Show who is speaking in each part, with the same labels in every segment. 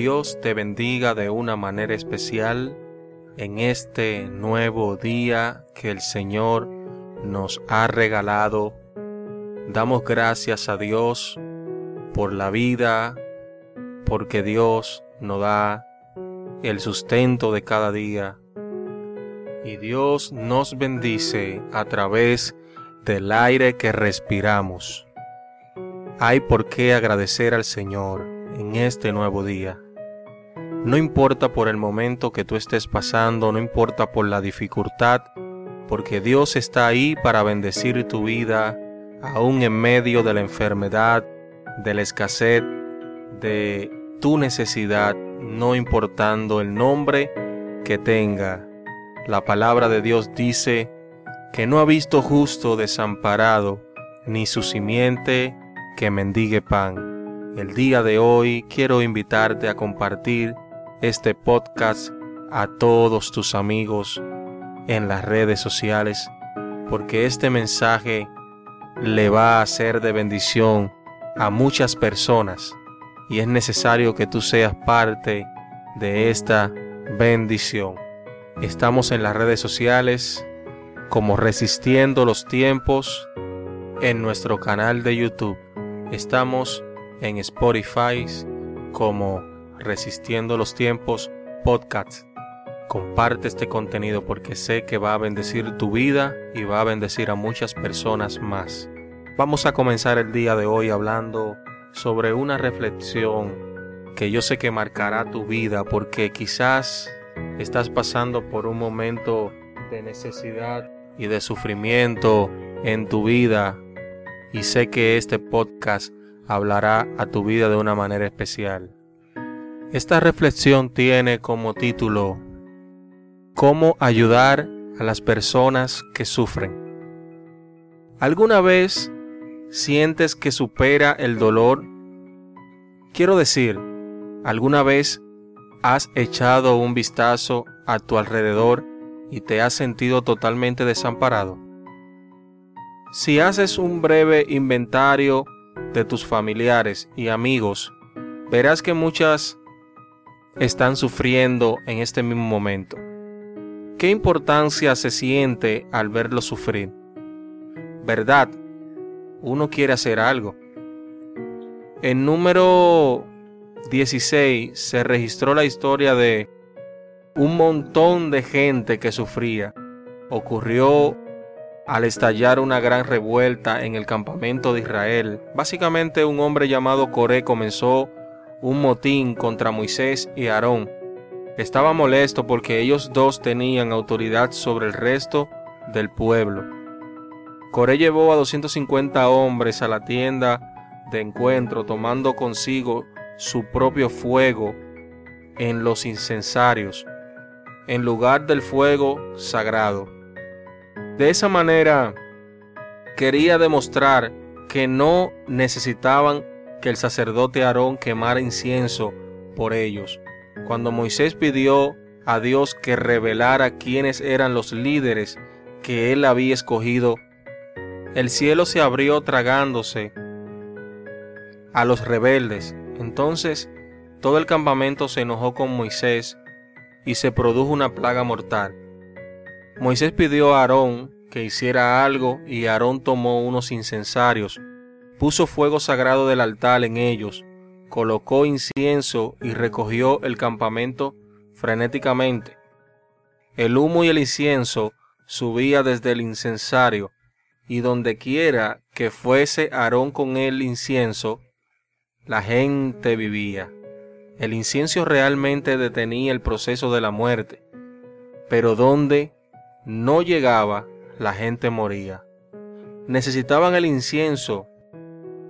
Speaker 1: Dios te bendiga de una manera especial en este nuevo día que el Señor nos ha regalado. Damos gracias a Dios por la vida, porque Dios nos da el sustento de cada día. Y Dios nos bendice a través del aire que respiramos. Hay por qué agradecer al Señor en este nuevo día. No importa por el momento que tú estés pasando, no importa por la dificultad, porque Dios está ahí para bendecir tu vida, aún en medio de la enfermedad, de la escasez, de tu necesidad, no importando el nombre que tenga. La palabra de Dios dice que no ha visto justo desamparado, ni su simiente que mendigue pan. El día de hoy quiero invitarte a compartir este podcast a todos tus amigos en las redes sociales, porque este mensaje le va a ser de bendición a muchas personas y es necesario que tú seas parte de esta bendición. Estamos en las redes sociales como Resistiendo los Tiempos en nuestro canal de YouTube. Estamos en Spotify como Resistiendo los Tiempos Podcast. Comparte este contenido porque sé que va a bendecir tu vida y va a bendecir a muchas personas más. Vamos a comenzar el día de hoy hablando sobre una reflexión que yo sé que marcará tu vida porque quizás estás pasando por un momento de necesidad y de sufrimiento en tu vida y sé que este podcast hablará a tu vida de una manera especial. Esta reflexión tiene como título ¿Cómo ayudar a las personas que sufren? ¿Alguna vez sientes que supera el dolor? Quiero decir, ¿alguna vez has echado un vistazo a tu alrededor y te has sentido totalmente desamparado? Si haces un breve inventario de tus familiares y amigos, verás que muchas están sufriendo en este mismo momento. ¿Qué importancia se siente al verlos sufrir? ¿Verdad? Uno quiere hacer algo. En número 16 se registró la historia de un montón de gente que sufría. Ocurrió al estallar una gran revuelta en el campamento de Israel. Básicamente un hombre llamado Coré comenzó un motín contra Moisés y Aarón. Estaba molesto porque ellos dos tenían autoridad sobre el resto del pueblo. Coré llevó a 250 hombres a la tienda de encuentro tomando consigo su propio fuego en los incensarios, en lugar del fuego sagrado. De esa manera quería demostrar que no necesitaban que el sacerdote Aarón quemara incienso por ellos. Cuando Moisés pidió a Dios que revelara quiénes eran los líderes que él había escogido, el cielo se abrió tragándose a los rebeldes. Entonces todo el campamento se enojó con Moisés y se produjo una plaga mortal. Moisés pidió a Aarón que hiciera algo y Aarón tomó unos incensarios, puso fuego sagrado del altar en ellos, colocó incienso y recogió el campamento frenéticamente. El humo y el incienso subía desde el incensario, y donde quiera que fuese Aarón con el incienso, la gente vivía. El incienso realmente detenía el proceso de la muerte, pero donde no llegaba, la gente moría. Necesitaban el incienso.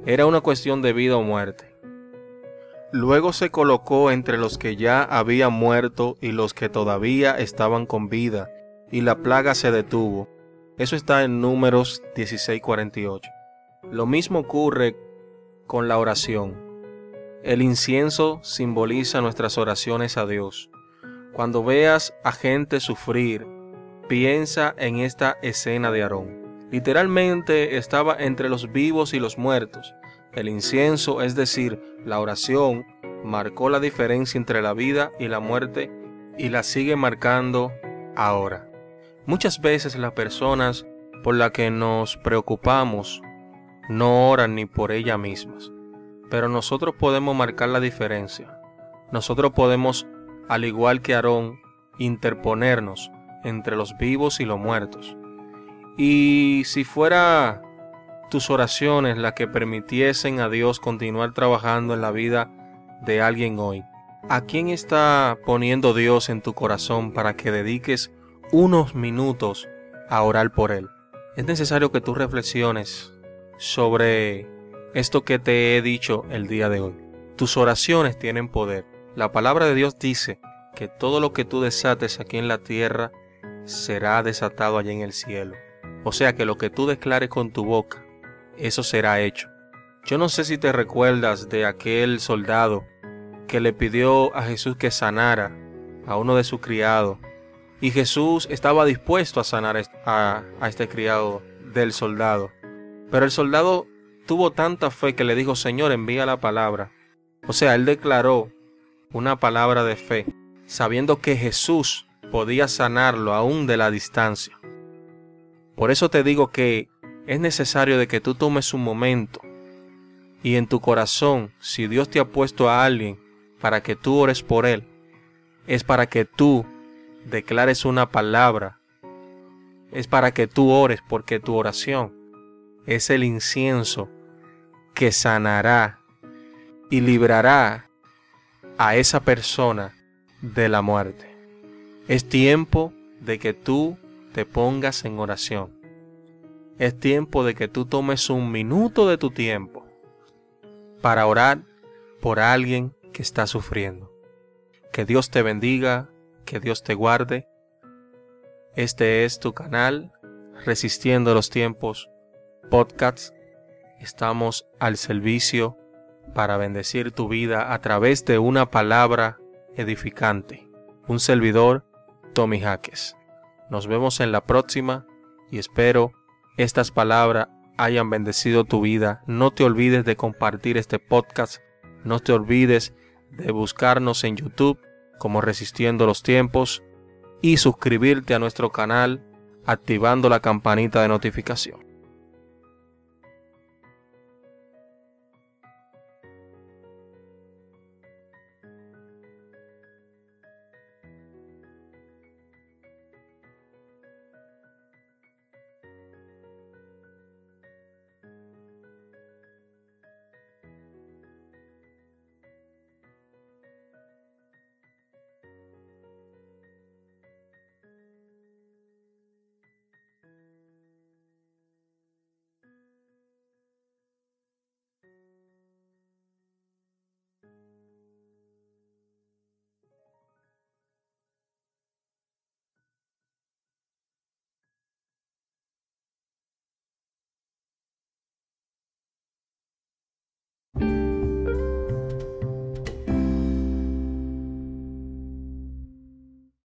Speaker 1: Era una cuestión de vida o muerte. Luego se colocó entre los que ya habían muerto y los que todavía estaban con vida, y la plaga se detuvo. Eso está en números 16:48. Lo mismo ocurre con la oración. El incienso simboliza nuestras oraciones a Dios. Cuando veas a gente sufrir, piensa en esta escena de Aarón. Literalmente estaba entre los vivos y los muertos. El incienso, es decir, la oración, marcó la diferencia entre la vida y la muerte y la sigue marcando ahora. Muchas veces las personas por las que nos preocupamos no oran ni por ellas mismas, pero nosotros podemos marcar la diferencia. Nosotros podemos, al igual que Aarón, interponernos entre los vivos y los muertos. Y si fuera tus oraciones las que permitiesen a Dios continuar trabajando en la vida de alguien hoy, ¿a quién está poniendo Dios en tu corazón para que dediques unos minutos a orar por Él? Es necesario que tú reflexiones sobre esto que te he dicho el día de hoy. Tus oraciones tienen poder. La palabra de Dios dice que todo lo que tú desates aquí en la tierra será desatado allá en el cielo. O sea que lo que tú declares con tu boca, eso será hecho. Yo no sé si te recuerdas de aquel soldado que le pidió a Jesús que sanara a uno de sus criados. Y Jesús estaba dispuesto a sanar a, este criado del soldado. Pero el soldado tuvo tanta fe que le dijo, Señor, envía la palabra. O sea, él declaró una palabra de fe, sabiendo que Jesús podía sanarlo aún de la distancia. Por eso te digo que es necesario de que tú tomes un momento y en tu corazón, si Dios te ha puesto a alguien para que tú ores por él, es para que tú declares una palabra, es para que tú ores porque tu oración es el incienso que sanará y librará a esa persona de la muerte. Es tiempo de que tú te pongas en oración. Es tiempo de que tú tomes un minuto de tu tiempo para orar por alguien que está sufriendo. Que Dios te bendiga, que Dios te guarde. Este es tu canal, Resistiendo los Tiempos, podcast. Estamos al servicio para bendecir tu vida a través de una palabra edificante. Un servidor Tommy Jaques. Nos vemos en la próxima y espero estas palabras hayan bendecido tu vida. No te olvides de compartir este podcast. No te olvides de buscarnos en YouTube como Resistiendo los Tiempos y suscribirte a nuestro canal activando la campanita de notificación.